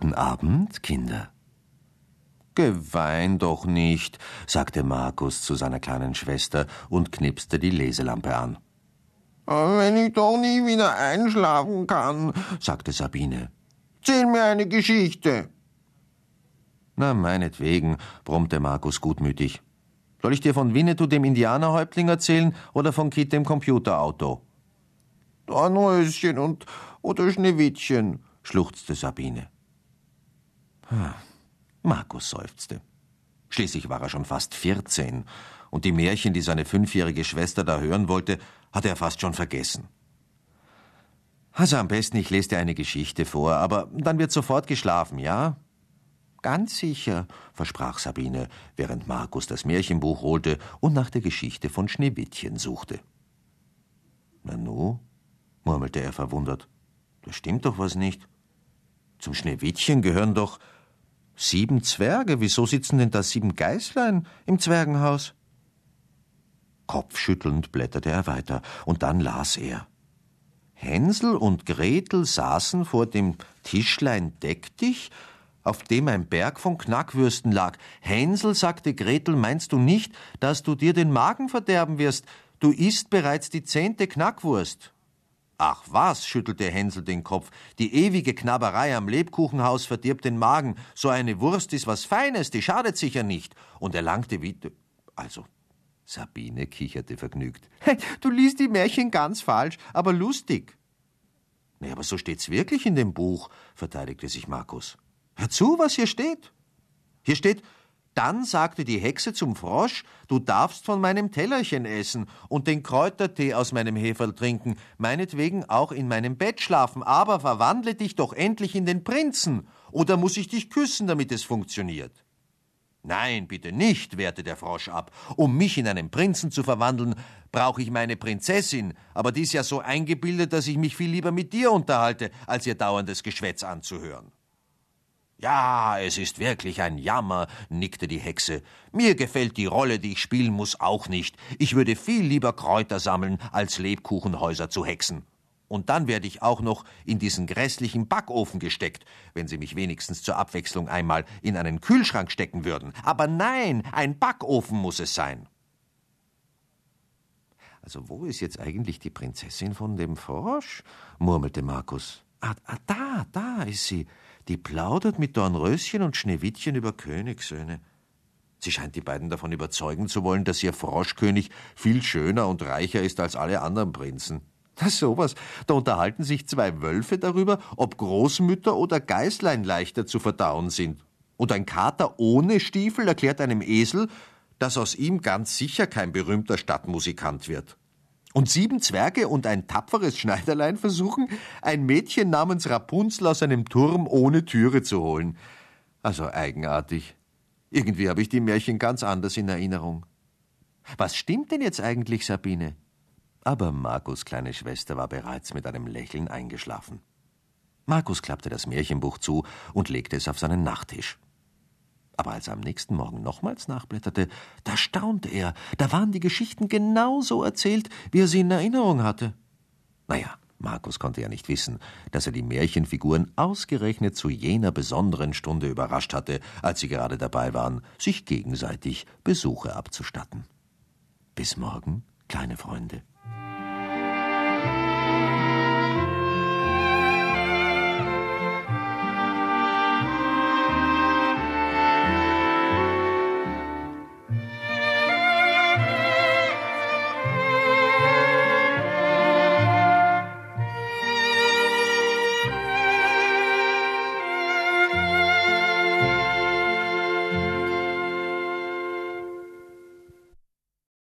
Guten Abend, Kinder. Gewein doch nicht, sagte Markus zu seiner kleinen Schwester und knipste die Leselampe an. Wenn ich doch nie wieder einschlafen kann, sagte Sabine. Zähl mir eine Geschichte. Na, meinetwegen, brummte Markus gutmütig. Soll ich dir von Winnetou, dem Indianerhäuptling, erzählen oder von Kit, dem Computerauto? Dornröschen und oder Schneewittchen, schluchzte Sabine. Hm. Markus seufzte. Schließlich war er schon fast vierzehn, und die Märchen, die seine fünfjährige Schwester da hören wollte, hatte er fast schon vergessen. Also am besten, ich lese dir eine Geschichte vor, aber dann wird sofort geschlafen, ja? Ganz sicher, versprach Sabine, während Markus das Märchenbuch holte und nach der Geschichte von Schneewittchen suchte. Nanu, murmelte er verwundert, da stimmt doch was nicht. Zum Schneewittchen gehören doch sieben Zwerge. Wieso sitzen denn da sieben Geißlein im Zwergenhaus? Kopfschüttelnd blätterte er weiter, und dann las er. Hänsel und Gretel saßen vor dem Tischlein Deck dich, auf dem ein Berg von Knackwürsten lag. Hänsel, sagte Gretel, meinst du nicht, dass du dir den Magen verderben wirst? Du isst bereits die zehnte Knackwurst. Ach was, schüttelte Hänsel den Kopf, die ewige Knabberei am Lebkuchenhaus verdirbt den Magen. So eine Wurst ist was Feines, die schadet sicher nicht. Und er langte wieder. Also, Sabine kicherte vergnügt. Du liest die Märchen ganz falsch, aber lustig. Nee, aber so steht's wirklich in dem Buch, verteidigte sich Markus. Hör zu, was hier steht. Hier steht, dann sagte die Hexe zum Frosch, du darfst von meinem Tellerchen essen und den Kräutertee aus meinem Heferl trinken, meinetwegen auch in meinem Bett schlafen, aber verwandle dich doch endlich in den Prinzen, oder muss ich dich küssen, damit es funktioniert? Nein, bitte nicht, wehrte der Frosch ab. Um mich in einen Prinzen zu verwandeln, brauche ich meine Prinzessin, aber die ist ja so eingebildet, dass ich mich viel lieber mit dir unterhalte, als ihr dauerndes Geschwätz anzuhören. Ja, es ist wirklich ein Jammer, nickte die Hexe. Mir gefällt die Rolle, die ich spielen muss, auch nicht. Ich würde viel lieber Kräuter sammeln, als Lebkuchenhäuser zu hexen. Und dann werde ich auch noch in diesen grässlichen Backofen gesteckt, wenn Sie mich wenigstens zur Abwechslung einmal in einen Kühlschrank stecken würden. Aber nein, ein Backofen muss es sein. Also wo ist jetzt eigentlich die Prinzessin von dem Frosch? murmelte Markus. Ah, ah da, da ist sie die plaudert mit Dornröschen und Schneewittchen über Königssöhne. Sie scheint die beiden davon überzeugen zu wollen, dass ihr Froschkönig viel schöner und reicher ist als alle anderen Prinzen. Na sowas, da unterhalten sich zwei Wölfe darüber, ob Großmütter oder Geißlein leichter zu verdauen sind. Und ein Kater ohne Stiefel erklärt einem Esel, dass aus ihm ganz sicher kein berühmter Stadtmusikant wird. Und sieben Zwerge und ein tapferes Schneiderlein versuchen, ein Mädchen namens Rapunzel aus einem Turm ohne Türe zu holen. Also eigenartig. Irgendwie habe ich die Märchen ganz anders in Erinnerung. Was stimmt denn jetzt eigentlich, Sabine? Aber Markus' kleine Schwester war bereits mit einem Lächeln eingeschlafen. Markus klappte das Märchenbuch zu und legte es auf seinen Nachttisch. Aber als er am nächsten Morgen nochmals nachblätterte, da staunte er, da waren die Geschichten genau so erzählt, wie er sie in Erinnerung hatte. Naja, Markus konnte ja nicht wissen, dass er die Märchenfiguren ausgerechnet zu jener besonderen Stunde überrascht hatte, als sie gerade dabei waren, sich gegenseitig Besuche abzustatten. Bis morgen, kleine Freunde.